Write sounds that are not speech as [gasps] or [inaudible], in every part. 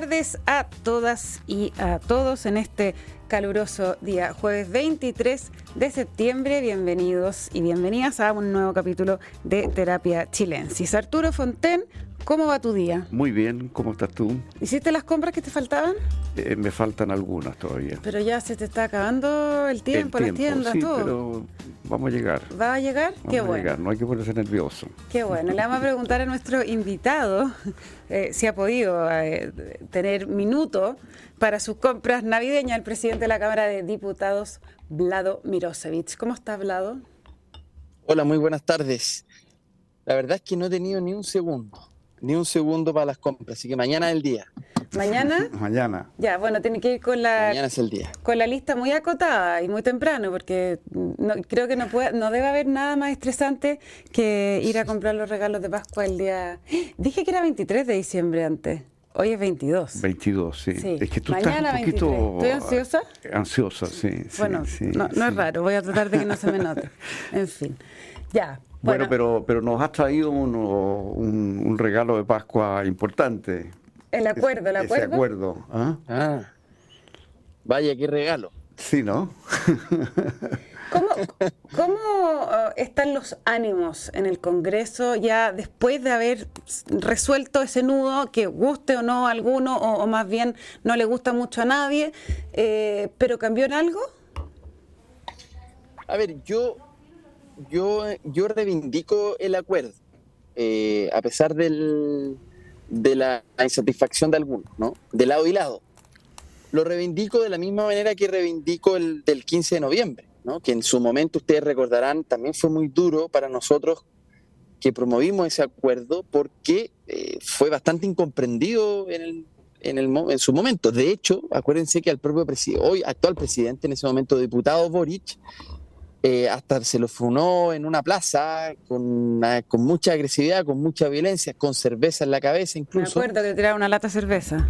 tardes a todas y a todos en este caluroso día, jueves 23 de septiembre. Bienvenidos y bienvenidas a un nuevo capítulo de Terapia Chilensis. Arturo Fonten, ¿cómo va tu día? Muy bien, ¿cómo estás tú? ¿Hiciste las compras que te faltaban? Eh, me faltan algunas todavía. Pero ya se te está acabando el tiempo, El las tiendas, sí, todo. pero vamos a llegar. ¿Va a llegar? Vamos Qué a bueno. llegar, no hay que ponerse nervioso. Qué bueno. Le vamos a preguntar a nuestro invitado [laughs] eh, si ha podido eh, tener minuto para sus compras navideñas, el presidente de la Cámara de Diputados, Vlado Mirosevic. ¿Cómo está, Vlado? Hola, muy buenas tardes. La verdad es que no he tenido ni un segundo, ni un segundo para las compras, así que mañana es el día. ¿Mañana? [laughs] Mañana. Ya, bueno, tiene que ir con la, Mañana es el día. con la lista muy acotada y muy temprano, porque no- creo que no, puede, no debe haber nada más estresante que ir a comprar los regalos de Pascua el día... [gasps] Dije que era 23 de diciembre antes. Hoy es 22. 22, sí. Sí. Es que tú Mañana estás un poquito... 23. ¿Estoy ansiosa? Ansiosa, sí. sí, Bueno, sí, no, no es raro, voy a tratar de que no se me note. [laughs] En fin, ya. Bueno, pero, pero nos has traído uno- un, un regalo de Pascua importante. el acuerdo, el Ese acuerdo. acuerdo. ¿ah? Ah, vaya, qué regalo. Sí, ¿no? [laughs] ¿Cómo, cómo, eh, están los ánimos en el Congreso ya después de haber resuelto ese nudo, que guste o no a alguno, o, o más bien no le gusta mucho a nadie, eh, pero cambió en algo? A ver, yo, yo, yo reivindico el acuerdo, eh, a pesar del, de la insatisfacción de algunos, ¿no? De lado y lado. Lo reivindico de la misma manera que reivindico el del 15 de noviembre, ¿no? Que en su momento ustedes recordarán también fue muy duro para nosotros que promovimos ese acuerdo porque eh, fue bastante incomprendido en el, en, el, en su momento. De hecho, acuérdense que al propio presidente, hoy actual presidente, en ese momento diputado Boric, eh, hasta se lo funó en una plaza con, una- con mucha agresividad, con mucha violencia, con cerveza en la cabeza Me incluso. acuerdo que tiraba una lata de cerveza.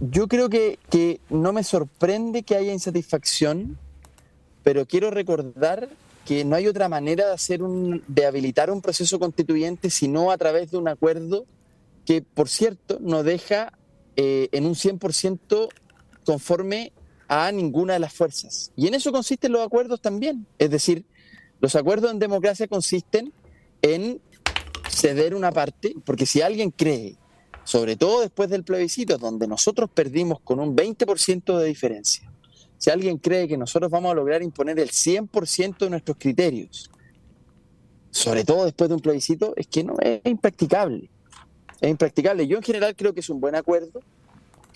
Yo creo que, que no me sorprende que haya insatisfacción, pero quiero recordar que no hay otra manera de hacer un, de habilitar un proceso constituyente sino a través de un acuerdo que, por cierto, no deja eh, en un 100% conforme a ninguna de las fuerzas. Y en eso consisten los acuerdos también. Es decir, los acuerdos en democracia consisten en ceder una parte, porque si alguien cree sobre todo después del plebiscito, donde nosotros perdimos con un 20% de diferencia. Si alguien cree que nosotros vamos a lograr imponer el 100% de nuestros criterios, sobre todo después de un plebiscito, es que no es impracticable. Es impracticable. Yo en general creo que es un buen acuerdo.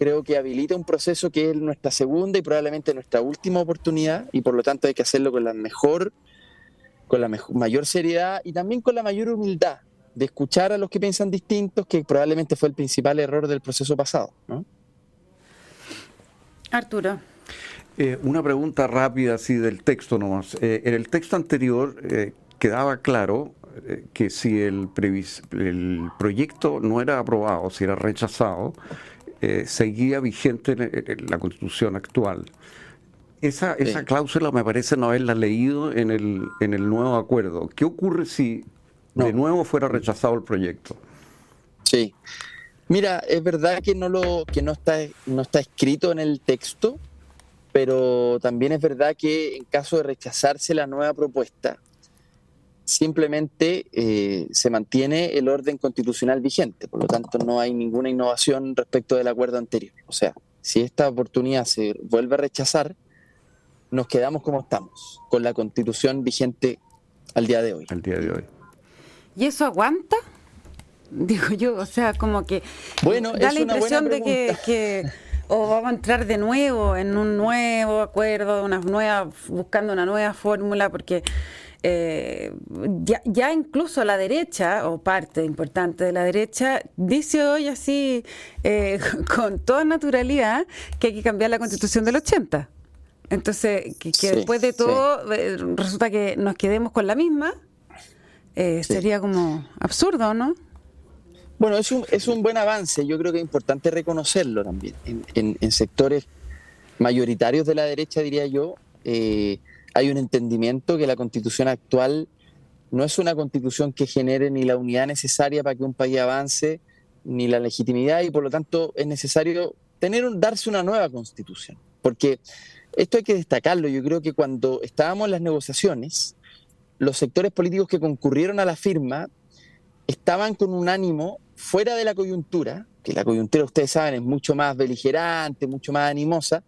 Creo que habilita un proceso que es nuestra segunda y probablemente nuestra última oportunidad y por lo tanto hay que hacerlo con la mejor, con la mejor, mayor seriedad y también con la mayor humildad de escuchar a los que piensan distintos, que probablemente fue el principal error del proceso pasado. ¿no? Arturo. Eh, una pregunta rápida así del texto nomás. Eh, en el texto anterior eh, quedaba claro eh, que si el, previs- el proyecto no era aprobado, si era rechazado, eh, seguía vigente en, en la constitución actual. Esa, Sí. esa cláusula me parece no haberla leído en el, en el nuevo acuerdo. ¿Qué ocurre si de nuevo fuera rechazado el proyecto? Sí. Mira, es verdad que no lo que no está no está escrito en el texto, pero también es verdad que en caso de rechazarse la nueva propuesta, simplemente eh, se mantiene el orden constitucional vigente. Por lo tanto, no hay ninguna innovación respecto del acuerdo anterior. O sea, si esta oportunidad se vuelve a rechazar, nos quedamos como estamos, con la constitución vigente al día de hoy. al día de hoy. ¿Y eso aguanta? [laughs] Digo yo, o sea, como que Bueno, da es la una impresión buena de que, que o vamos a entrar de nuevo en un nuevo acuerdo, una nueva, buscando una nueva fórmula, porque eh, ya, ya incluso la derecha, o parte importante de la derecha, dice hoy así, eh, [laughs] con toda naturalidad, que hay que cambiar la constitución del 80. Entonces, que, que Sí, después de sí. todo, eh, resulta que nos quedemos con la misma, Sí. sería como absurdo, ¿no? Bueno, es un, es un buen avance, yo creo que es importante reconocerlo también. En, en- en sectores mayoritarios de la derecha, diría yo, eh, hay un entendimiento que la constitución actual no es una constitución que genere ni la unidad necesaria para que un país avance, ni la legitimidad y por lo tanto es necesario tener darse una nueva constitución. Porque esto hay que destacarlo. Yo creo que cuando estábamos en las negociaciones, los sectores políticos que concurrieron a la firma estaban con un ánimo fuera de la coyuntura, que la coyuntura ustedes saben es mucho más beligerante, mucho más animosa,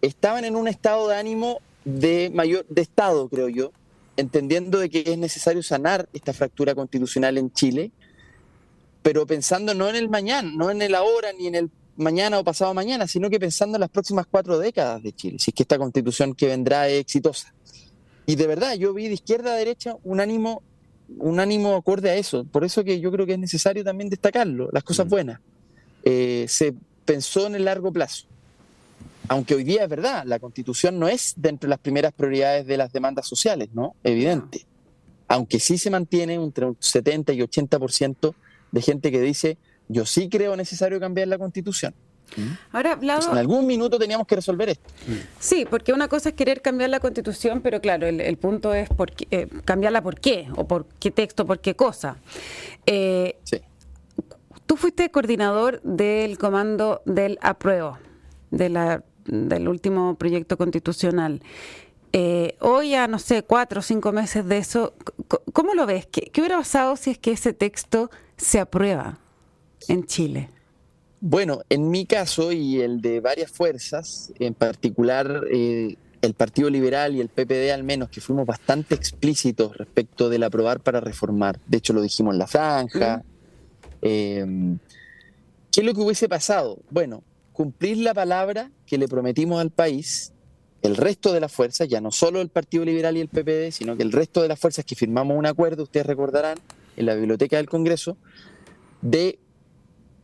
estaban en un estado de ánimo de mayor de estado, creo yo, entendiendo de que es necesario sanar esta fractura constitucional en Chile, pero pensando no en el mañana, no en el ahora ni en el mañana o pasado mañana, sino que pensando en las próximas cuatro décadas de Chile, si es que esta constitución que vendrá es exitosa. Y de verdad, yo vi de izquierda a derecha un ánimo, un ánimo acorde a eso. Por eso que yo creo que es necesario también destacarlo, las cosas mm. buenas. Eh, se pensó en el largo plazo. Aunque hoy día es verdad, la constitución no es dentro de las primeras prioridades de las demandas sociales, ¿no? Evidente. Aunque sí se mantiene entre un 70 y 80% de gente que dice yo sí creo necesario cambiar la constitución. ¿Mm? Ahora, en algún minuto teníamos que resolver esto. Sí, porque una cosa es querer cambiar la constitución, pero claro, el, punto es por eh, cambiarla por qué, o por qué texto, por qué cosa. Eh, sí. Tú fuiste coordinador del comando del apruebo, de la, del último proyecto constitucional. Eh, hoy a, no sé, cuatro o cinco meses de eso, ¿cómo lo ves? ¿Qué, ¿Qué hubiera pasado si es que ese texto se aprueba? en Chile? Bueno, en mi caso y el de varias fuerzas, en particular eh, el Partido Liberal y el PPD al menos, que fuimos bastante explícitos respecto del aprobar para reformar. De hecho, lo dijimos en la franja. Em, ¿Qué es lo que hubiese pasado? Bueno, cumplir la palabra que le prometimos al país, el resto de las fuerzas, ya no solo el Partido Liberal y el PPD, sino que el resto de las fuerzas que firmamos un acuerdo, ustedes recordarán, en la biblioteca del Congreso, de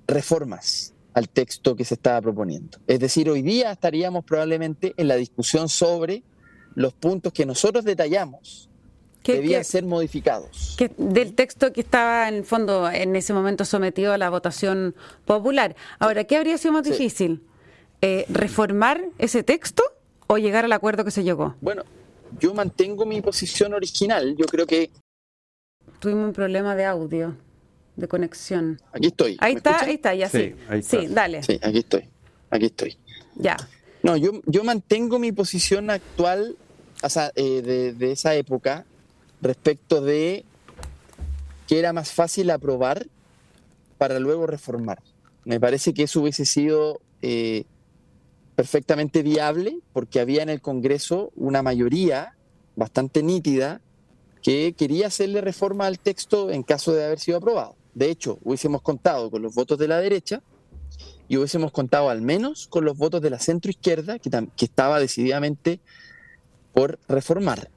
reformas al texto que se estaba proponiendo. Es decir, hoy día estaríamos probablemente en la discusión sobre los puntos que nosotros detallamos que debían ser modificados. Que del texto que estaba en el fondo en ese momento sometido a la votación popular. Ahora, ¿qué habría sido más difícil? Eh, ¿Reformar ese texto o llegar al acuerdo que se llegó? Bueno, yo mantengo mi posición original. Yo creo que... Tuvimos un problema de audio de conexión. Aquí estoy. Ahí está, ahí está, ya sí. Sí, dale. Sí, aquí estoy. Aquí estoy. Ya. No, yo, yo mantengo mi posición actual o sea, eh, de, de, esa época respecto de que era más fácil aprobar para luego reformar. Me parece que eso hubiese sido eh, perfectamente viable porque había en el Congreso una mayoría bastante nítida que quería hacerle reforma al texto en caso de haber sido aprobado. De hecho, hubiésemos contado con los votos de la derecha y hubiésemos contado al menos con los votos de la centroizquierda, que, que estaba decididamente por reformar.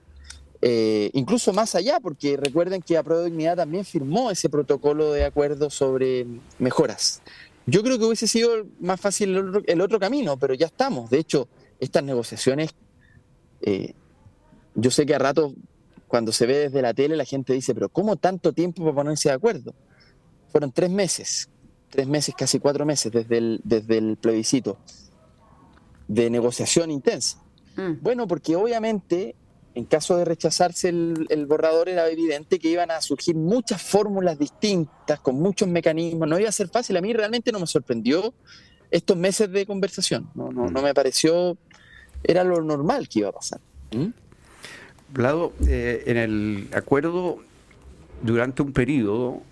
Eh, incluso más allá, porque recuerden que Apruebo Dignidad también firmó ese protocolo de acuerdo sobre mejoras. Yo creo que hubiese sido más fácil el otro, camino, pero ya estamos. De hecho, estas negociaciones, eh, yo sé que a rato, cuando se ve desde la tele, la gente dice, pero ¿cómo tanto tiempo para ponerse de acuerdo? fueron tres meses, tres meses, casi cuatro meses desde el, desde el plebiscito de negociación intensa. Mm. Bueno, porque obviamente en caso de rechazarse el, borrador era evidente que iban a surgir muchas fórmulas distintas, con muchos mecanismos, no iba a ser fácil. A mí realmente no me sorprendió estos meses de conversación, no, no, no me pareció, era lo normal que iba a pasar. ¿Mm? Eh, en el acuerdo, durante un periodo,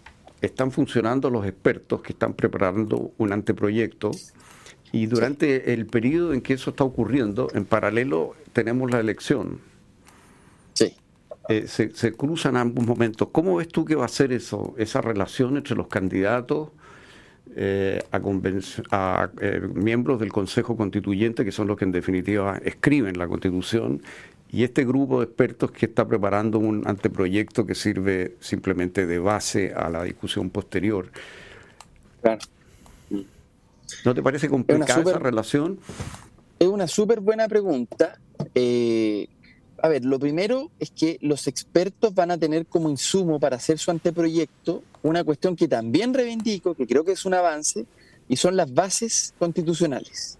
están funcionando los expertos que están preparando un anteproyecto y durante el periodo en que eso está ocurriendo, en paralelo tenemos la elección. Eh, se, cruzan ambos momentos. ¿Cómo ves tú que va a ser eso, esa relación entre los candidatos eh, a, a eh, miembros del Consejo Constituyente, que son los que en definitiva escriben la Constitución, y este grupo de expertos que está preparando un anteproyecto que sirve simplemente de base a la discusión posterior. ¿No te parece complicada esa relación? Es una súper buena pregunta. Eh, a ver, lo primero es que los expertos van a tener como insumo para hacer su anteproyecto una cuestión que también reivindico, que creo que es un avance, y son las bases constitucionales.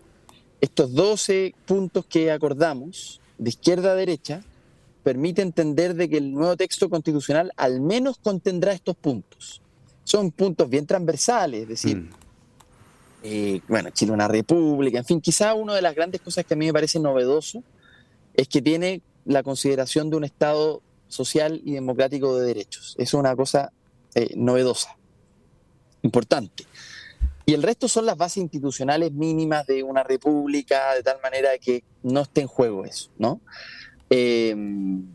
Estos 12 puntos que acordamos de izquierda a derecha permite entender de que el nuevo texto constitucional al menos contendrá estos puntos. son puntos bien transversales, es decir, mm. eh, bueno, Chile una república, en fin, quizá una de las grandes cosas que a mí me parece novedoso es que tiene la consideración de un Estado social y democrático de derechos. Es una cosa eh, novedosa, importante. Y el resto son las bases institucionales mínimas de una república, de tal manera que no esté en juego eso, ¿no? Em,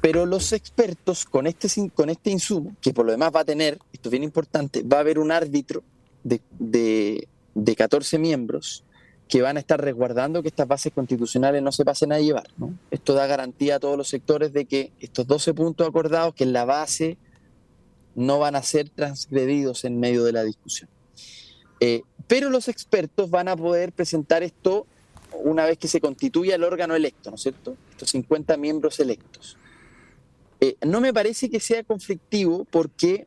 pero los expertos con este, con este insumo, que por lo demás va a tener, esto es bien importante, va a haber un árbitro de, de, de 14 miembros que van a estar resguardando que estas bases constitucionales no se pasen a llevar. Esto da garantía a todos los sectores de que estos 12 puntos acordados, que en la base no van a ser transgredidos en medio de la discusión. Eh, pero los expertos van a poder presentar esto una vez que se constituya el órgano electo, ¿no es cierto? Estos 50 miembros electos. Eh, no me parece que sea conflictivo porque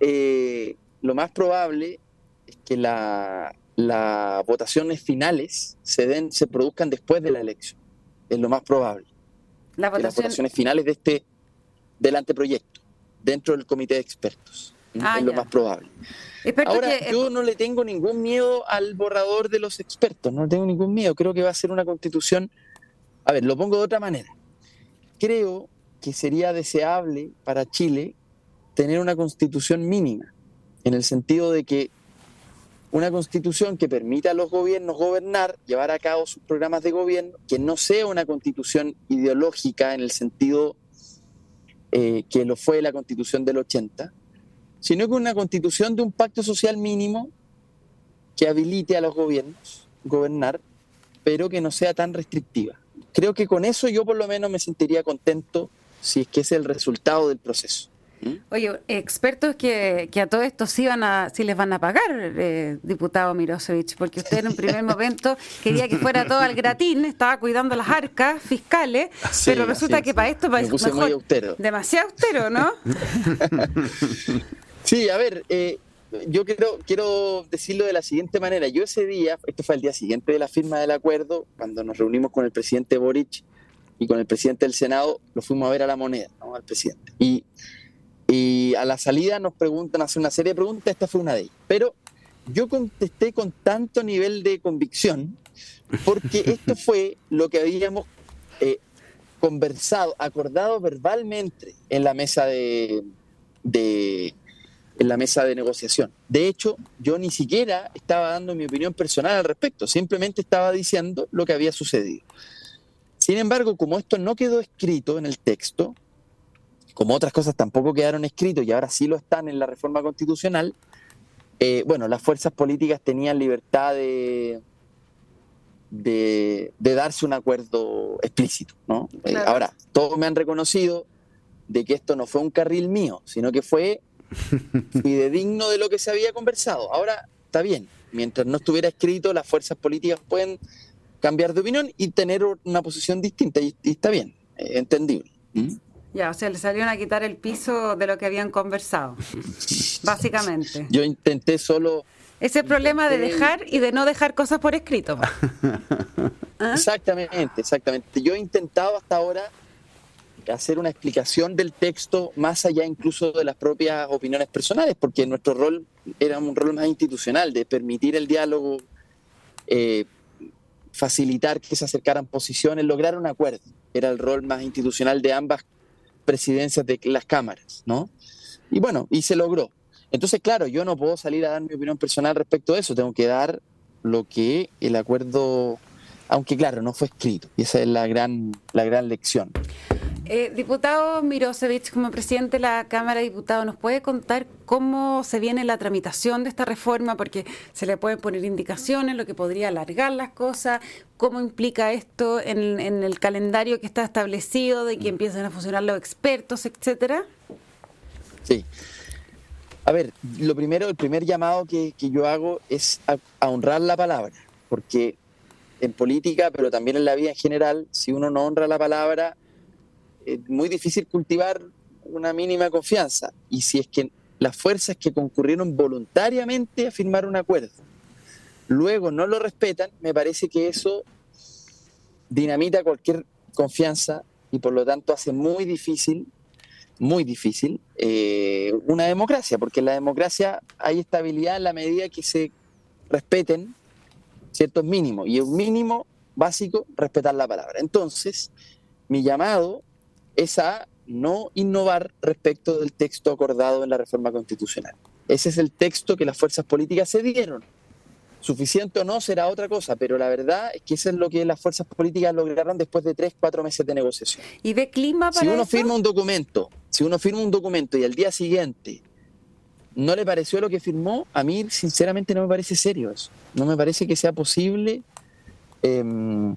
eh, lo más probable es que la, las votaciones finales se den, se produzcan después de la elección. Es lo más probable. las votaciones finales de este del anteproyecto, dentro del comité de expertos. Ah, es lo más probable. Ahora, yo no le tengo ningún miedo al borrador de los expertos, no tengo ningún miedo. Creo que va a ser una constitución. A ver, lo pongo de otra manera. Creo que sería deseable para Chile tener una constitución mínima, en el sentido de que una constitución que permita a los gobiernos gobernar, llevar a cabo sus programas de gobierno, que no sea una constitución ideológica en el sentido eh, que lo fue la constitución del 80, sino que una constitución de un pacto social mínimo que habilite a los gobiernos gobernar, pero que no sea tan restrictiva. Creo que con eso yo por lo menos me sentiría contento si es que es el resultado del proceso. ¿Mm? Oye, expertos que, a todo esto sí, van a, sí les van a pagar, eh, diputado Mirosevich, porque usted en un primer [laughs] momento quería que fuera todo al gratín, estaba cuidando las arcas fiscales, pero resulta que para esto parece mejor, demasiado austero, ¿no? [laughs] sí, a ver, eh, yo quiero, quiero decirlo de la siguiente manera. Yo ese día, esto fue el día siguiente de la firma del acuerdo, cuando nos reunimos con el presidente Boric y con el presidente del Senado, lo fuimos a ver a la moneda, ¿no? al presidente. Y y a la salida nos preguntan, hacen una serie de preguntas, esta fue una de ellas. Pero yo contesté con tanto nivel de convicción, porque [laughs] esto fue lo que habíamos eh, conversado, acordado verbalmente en la mesa de, en la mesa de negociación. De hecho, yo ni siquiera estaba dando mi opinión personal al respecto, simplemente estaba diciendo lo que había sucedido. Sin embargo, como esto no quedó escrito en el texto, como otras cosas tampoco quedaron escritos y ahora sí lo están en la reforma constitucional, eh, bueno, las fuerzas políticas tenían libertad de, de, darse un acuerdo explícito. ¿no? Eh, ahora, todos me han reconocido de que esto no fue un carril mío, sino que fue [laughs] fidedigno de lo que se había conversado. Ahora, está bien, mientras no estuviera escrito, las fuerzas políticas pueden cambiar de opinión y tener una posición distinta, y, está bien, entendible. ¿Mm? Ya, o sea, le salieron a quitar el piso de lo que habían conversado, básicamente. Yo intenté solo... Ese problema de dejar y de no dejar cosas por escrito. [laughs] ¿Ah? Exactamente, exactamente. Yo he intentado hasta ahora hacer una explicación del texto más allá incluso de las propias opiniones personales, porque nuestro rol era un rol más institucional, de permitir el diálogo, eh, facilitar que se acercaran posiciones, lograr un acuerdo. Era el rol más institucional de ambas presidencias de las cámaras, ¿no? Y bueno, y se logró. Entonces, claro, yo no puedo salir a dar mi opinión personal respecto a eso, tengo que dar lo que el acuerdo, aunque claro, no fue escrito, y esa es la gran, la gran lección. Eh, diputado Mirosevich, como presidente de la Cámara de Diputados, ¿nos puede contar cómo se viene la tramitación de esta reforma? Porque se le pueden poner indicaciones, lo que podría alargar las cosas, cómo implica esto en, el calendario que está establecido, de que empiecen a funcionar los expertos, etcétera. Sí. A ver, lo primero, el primer llamado que, yo hago es a honrar la palabra, porque en política, pero también en la vida en general, si uno no honra la palabra, es muy difícil cultivar una mínima confianza. Y si es que las fuerzas que concurrieron voluntariamente a firmar un acuerdo, luego no lo respetan, me parece que eso dinamita cualquier confianza y por lo tanto hace muy difícil muy difícil, eh, una democracia, porque en la democracia hay estabilidad en la medida que se respeten ciertos mínimos, y un mínimo básico, respetar la palabra. Entonces, mi llamado es a no innovar respecto del texto acordado en la reforma constitucional. Ese es el texto que las fuerzas políticas se dieron. Suficiente o no será otra cosa, pero la verdad es que eso es lo que las fuerzas políticas lograron después de tres, cuatro meses de negociación. ¿Y de clima para Si uno firma un documento, si uno firma un documento y al día siguiente no le pareció lo que firmó, a mí sinceramente no me parece serio eso. No me parece que sea posible em,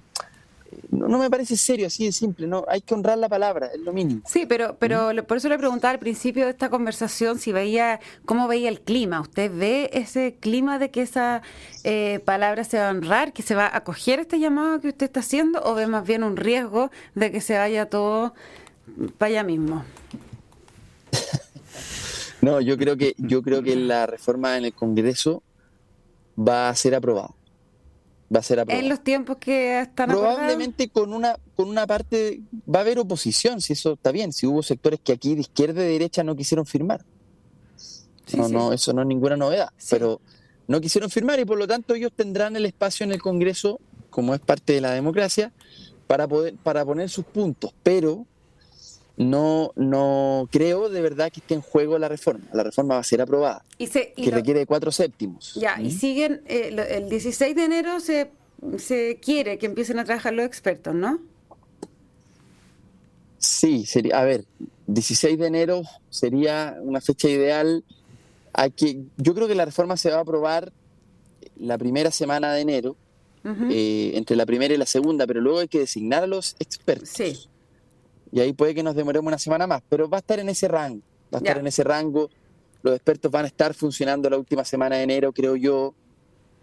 no, me parece serio, así de simple, no, hay que honrar la palabra, es lo mínimo. Sí, pero, pero por eso le preguntaba al principio de esta conversación si veía, cómo veía el clima. ¿Usted ve ese clima de que esa eh, palabra se va a honrar, que se va a acoger este llamado que usted está haciendo, o ve más bien un riesgo de que se vaya todo para allá mismo? [laughs] no, yo creo que, yo creo que la reforma en el Congreso va a ser aprobada va a ser aprobado. En los tiempos que están Probablemente con una, con una parte, va a haber oposición, si eso está bien, si hubo sectores que aquí de izquierda y de derecha no quisieron firmar. no, no, eso no es ninguna novedad, pero no quisieron firmar y por lo tanto ellos tendrán el espacio en el Congreso, como es parte de la democracia, para, poder, para poner sus puntos, pero no, no creo de verdad que esté en juego la reforma. La reforma va a ser aprobada, y que requiere cuatro séptimos. Ya, y ¿Mm? siguen, eh, el 16 de enero se, se quiere que empiecen a trabajar los expertos, ¿no? Sí, sería, a ver, 16 de enero sería una fecha ideal. Hay que, yo creo que la reforma se va a aprobar la primera semana de enero, eh, entre la primera y la segunda, pero luego hay que designar a los expertos. Sí y ahí puede que nos demoremos una semana más, pero va a estar en ese rango, va a estar en ese rango. Los expertos van a estar funcionando la última semana de enero, creo yo,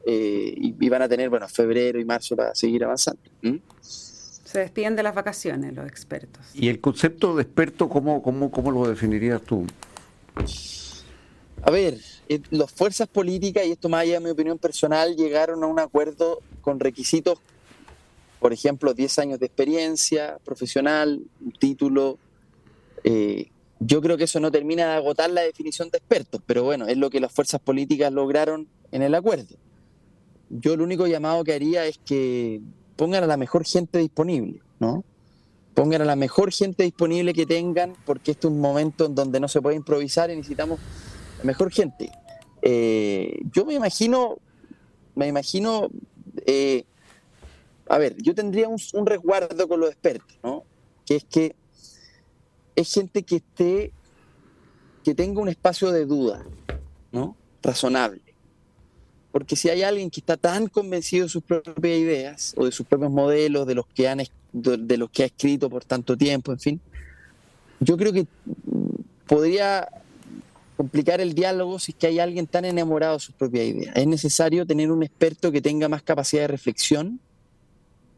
eh, y, van a tener, bueno, febrero y marzo para seguir avanzando. Se despiden de las vacaciones los expertos. ¿Y el concepto de experto, cómo, cómo, cómo lo definirías tú? A ver, eh, las fuerzas políticas, y esto más allá de mi opinión personal, llegaron a un acuerdo con requisitos por ejemplo, 10 años de experiencia profesional, un título. Eh, yo creo que eso no termina de agotar la definición de expertos, pero bueno, es lo que las fuerzas políticas lograron en el acuerdo. Yo el único llamado que haría es que pongan a la mejor gente disponible, ¿no? Pongan a la mejor gente disponible que tengan, porque este es un momento en donde no se puede improvisar y necesitamos mejor gente. Eh, yo me imagino, me imagino eh, a ver, yo tendría un, resguardo con los expertos, ¿no? Que es que es gente que esté, que tenga un espacio de duda, ¿no? Razonable. Porque si hay alguien que está tan convencido de sus propias ideas o de sus propios modelos, de los que han de los que ha escrito por tanto tiempo, en fin, yo creo que podría complicar el diálogo si es que hay alguien tan enamorado de sus propias ideas. Es necesario tener un experto que tenga más capacidad de reflexión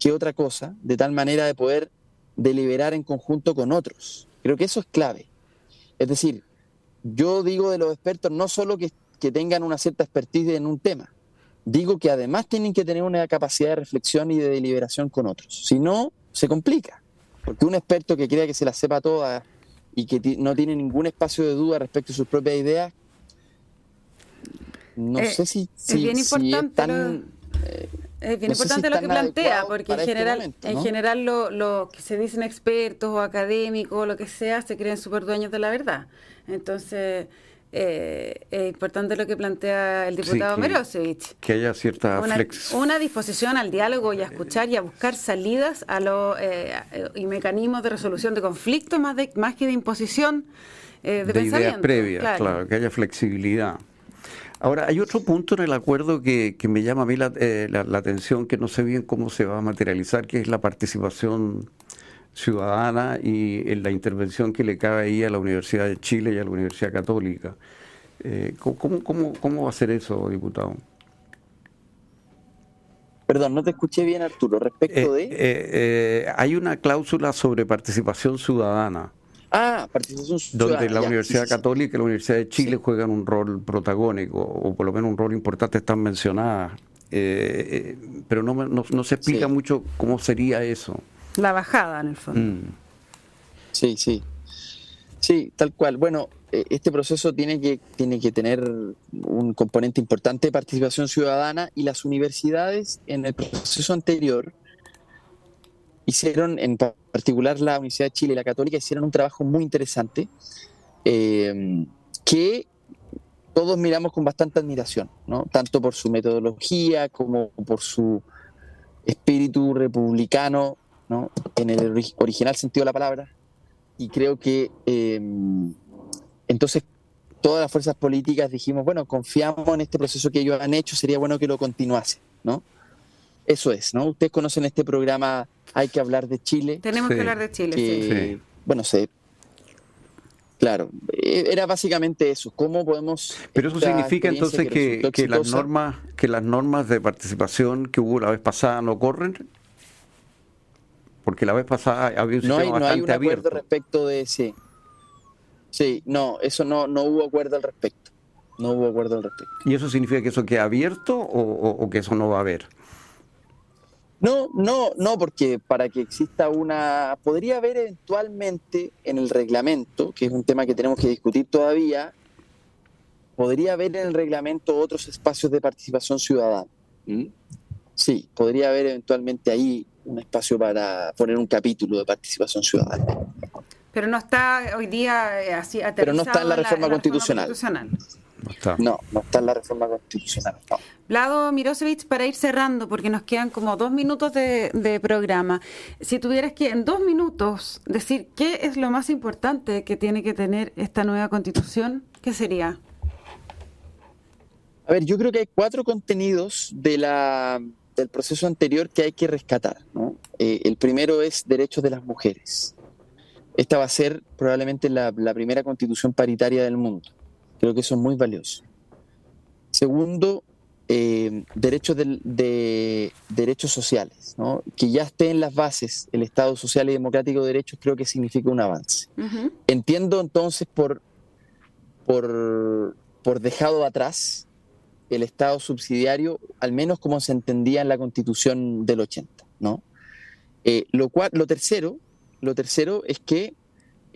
que otra cosa, de tal manera de poder deliberar en conjunto con otros. Creo que eso es clave. Es decir, yo digo de los expertos no solo que, tengan una cierta expertise en un tema, digo que además tienen que tener una capacidad de reflexión y de deliberación con otros. Si no, se complica. Porque un experto que crea que se la sepa toda y que no tiene ningún espacio de duda respecto a sus propias ideas, no eh, sé si, es bien importante es bien importante lo que plantea, porque en este general, en general lo, que se dicen expertos o académicos o lo que sea, se creen súper dueños de la verdad. Entonces, eh, es importante lo que plantea el diputado sí, que, haya cierta una, una, disposición al diálogo y a escuchar y a buscar salidas a los eh, y mecanismos de resolución de conflictos más, de, más que de imposición eh, de, ideas previas, claro, que haya flexibilidad. Ahora, hay otro punto en el acuerdo que, me llama a mí eh, la, atención, que no sé bien cómo se va a materializar, que es la participación ciudadana y en la intervención que le cabe ahí a la Universidad de Chile y a la Universidad Católica. Eh, ¿cómo, cómo, va a ser eso, diputado? Perdón, no te escuché bien, Arturo. Respecto eh, de. hay una cláusula sobre participación ciudadana. Ah, participación Donde la Universidad Católica y la Universidad de Chile juegan un rol protagónico, o por lo menos un rol importante, están mencionadas. Eh, eh, pero no, no, se explica mucho cómo sería eso. La bajada, en el fondo. Mm. Sí, sí. Sí, tal cual. Bueno, eh, este proceso tiene que, tiene que tener un componente importante de participación ciudadana y las universidades en el proceso anterior hicieron, en particular la Universidad de Chile y la Católica, hicieron un trabajo muy interesante eh, que todos miramos con bastante admiración, ¿no? tanto por su metodología como por su espíritu republicano, ¿no? en el original sentido de la palabra. Y creo que eh, entonces todas las fuerzas políticas dijimos, bueno, confiamos en este proceso que ellos han hecho, sería bueno que lo continuase, ¿no? Eso es, ¿no? Ustedes conocen este programa Hay que hablar de Chile. Tenemos que hablar de Chile, sí. Bueno, se Claro, e, era básicamente eso. ¿Cómo podemos? Pero eso significa entonces que, las normas, que las normas de participación que hubo la vez pasada no corren, porque la vez pasada había un no sistema hay, no hay un acuerdo respecto de sí. Sí, no, eso no, no hubo acuerdo al respecto. No hubo acuerdo al respecto. ¿Y eso significa que eso queda abierto o que eso no va a haber? No, no, no, porque para que exista una, podría haber eventualmente en el reglamento, que es un tema que tenemos que discutir todavía, podría haber en el reglamento otros espacios de participación ciudadana. ¿Mm? Sí, podría haber eventualmente ahí un espacio para poner un capítulo de participación ciudadana. Pero no está hoy día eh, así Pero no está en la reforma, constitucional. No, no está en la reforma constitucional. No. Lado Mirosevich, para ir cerrando, porque nos quedan como dos minutos de, programa, si tuvieras que en dos minutos decir qué es lo más importante que tiene que tener esta nueva constitución, ¿qué sería? A ver, yo creo que hay cuatro contenidos de la, del proceso anterior que hay que rescatar. Eh, el primero es derechos de las mujeres. Esta va a ser probablemente la primera constitución paritaria del mundo. Creo que eso es muy valioso. Segundo, eh, derechos de, derechos sociales, que ya esté en las bases el Estado social y democrático de derechos creo que significa un avance. Entiendo entonces por, por, por dejado atrás el Estado subsidiario, al menos como se entendía en la Constitución del 80, ¿no? Eh, lo, cual, lo, tercero, lo tercero es que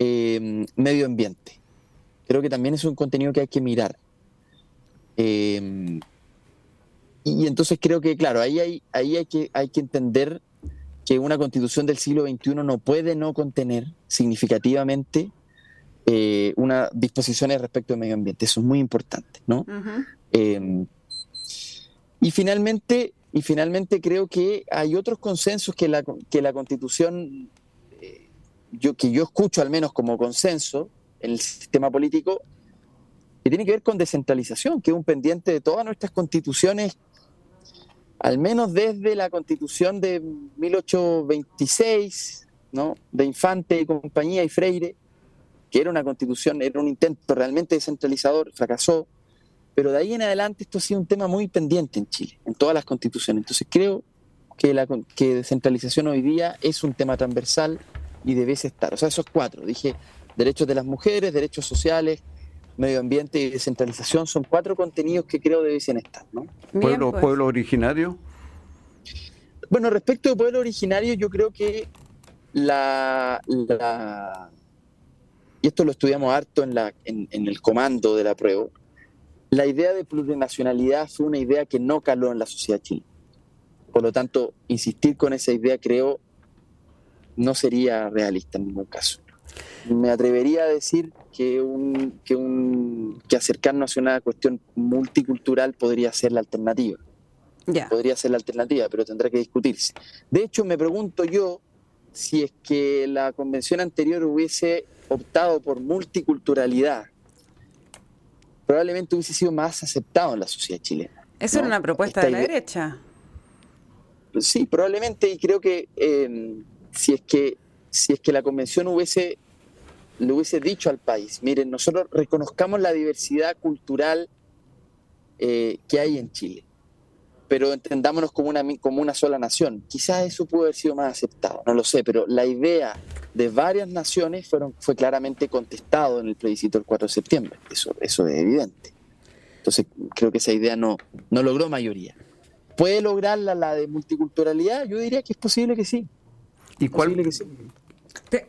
eh, medio ambiente creo que también es un contenido que hay que mirar. Eh, y entonces creo que, claro, ahí hay, ahí hay, que, hay que entender que una constitución del siglo XXI no puede no contener significativamente eh, unas disposiciones respecto al medio ambiente. Eso es muy importante, ¿no? Eh, y finalmente, y finalmente creo que hay otros consensos que la, que la constitución, yo, que yo escucho al menos como consenso, el sistema político que tiene que ver con descentralización, que es un pendiente de todas nuestras constituciones, al menos desde la constitución de 1826, ¿no? de Infante y compañía y Freire, que era una constitución, era un intento realmente descentralizador, fracasó, pero de ahí en adelante esto ha sido un tema muy pendiente en Chile, en todas las constituciones. Entonces creo que la que descentralización hoy día es un tema transversal y debe estar. O sea, esos cuatro. Dije derechos de las mujeres, derechos sociales, medio ambiente y descentralización son cuatro contenidos que creo debiesen estar. ¿no? ¿Pueblo, pues. ¿Pueblo originario? Bueno, respecto al pueblo originario, yo creo que la, y esto lo estudiamos harto en, la, en, el comando de la prueba, la idea de plurinacionalidad fue una idea que no caló en la sociedad chilena. Por lo tanto, insistir con esa idea creo no sería realista en ningún caso me atrevería a decir que, un, que, un, que acercarnos a una cuestión multicultural podría ser la alternativa. Podría ser la alternativa, pero tendrá que discutirse. De hecho, me pregunto yo si es que la convención anterior hubiese optado por multiculturalidad, probablemente hubiese sido más aceptado en la sociedad chilena. Eso era una propuesta de la derecha. Sí, probablemente, y creo que eh, si es que si es que la convención hubiese le hubiese dicho al país, miren, nosotros reconozcamos la diversidad cultural eh, que hay en Chile, pero entendámonos como una, como una sola nación. Quizás eso pudo haber sido más aceptado, no lo sé, pero la idea de varias naciones fueron, fue claramente contestado en el plebiscito del 4 de septiembre, eso, eso es evidente. Entonces creo que esa idea no, no logró mayoría. ¿Puede lograrla la de multiculturalidad? Yo diría que es posible que sí. ¿Y cuál,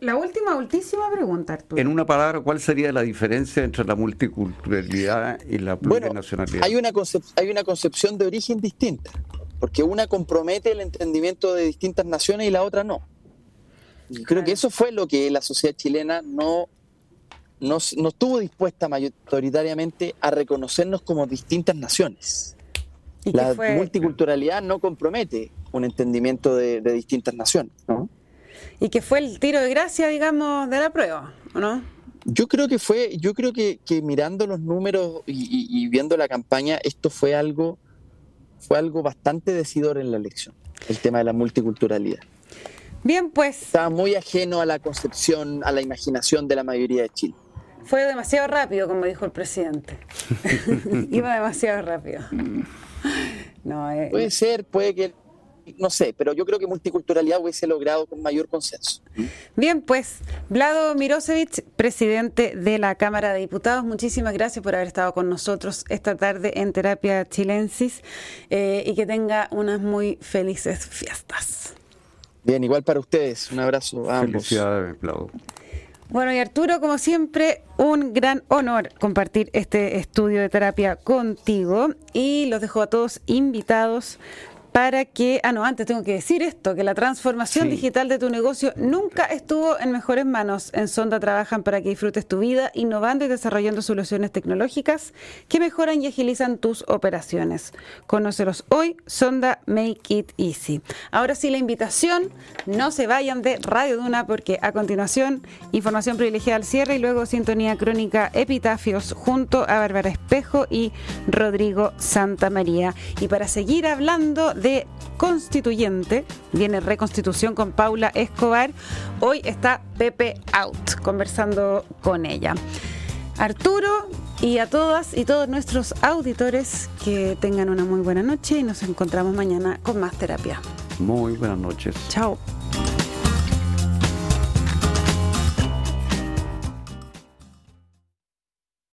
la última, última pregunta, Arturo. En una palabra, ¿cuál sería la diferencia entre la multiculturalidad y la plurinacionalidad? hay, una hay una concepción de origen distinta, porque una compromete el entendimiento de distintas naciones y la otra no. Y creo que eso fue lo que la sociedad chilena no, no, no estuvo dispuesta mayoritariamente a reconocernos como distintas naciones. La multiculturalidad no compromete un entendimiento de, distintas naciones, ¿no? Y que fue el tiro de gracia, digamos, de la prueba, ¿o no? Yo creo que fue, yo creo que, mirando los números y, viendo la campaña, esto fue algo, fue algo bastante decidor en la elección, el tema de la multiculturalidad. Bien, pues. Estaba muy ajeno a la concepción, a la imaginación de la mayoría de Chile. Fue demasiado rápido, como dijo el presidente. [laughs] Iba demasiado rápido. No, eh, puede ser, puede que no sé, pero yo creo que multiculturalidad hubiese logrado con mayor consenso. Bien, pues, Vlado Mirosevic, presidente de la Cámara de Diputados, muchísimas gracias por haber estado con nosotros esta tarde en Terapia Chilensis eh, y que tenga unas muy felices fiestas. Bien, igual para ustedes. Un abrazo a ambos. Felicidades, Vlado. Bueno, y Arturo, como siempre, un gran honor compartir este estudio de terapia contigo y los dejo a todos invitados para que, ah, no, antes tengo que decir esto, que la transformación digital de tu negocio nunca estuvo en mejores manos. En Sonda trabajan para que disfrutes tu vida, innovando y desarrollando soluciones tecnológicas que mejoran y agilizan tus operaciones. Conócelos hoy, Sonda Make It Easy. Ahora sí, la invitación, no se vayan de Radio Duna porque a continuación, información privilegiada al cierre y luego sintonía crónica Epitafios junto a Bárbara Espejo y Rodrigo Santa María. Y para seguir hablando de constituyente. Viene reconstitución con Paula Escobar. Hoy está Pepe Out conversando con ella. Arturo y a todas y todos nuestros auditores que tengan una muy buena noche y nos encontramos mañana con más terapia. Muy buenas noches. Chao.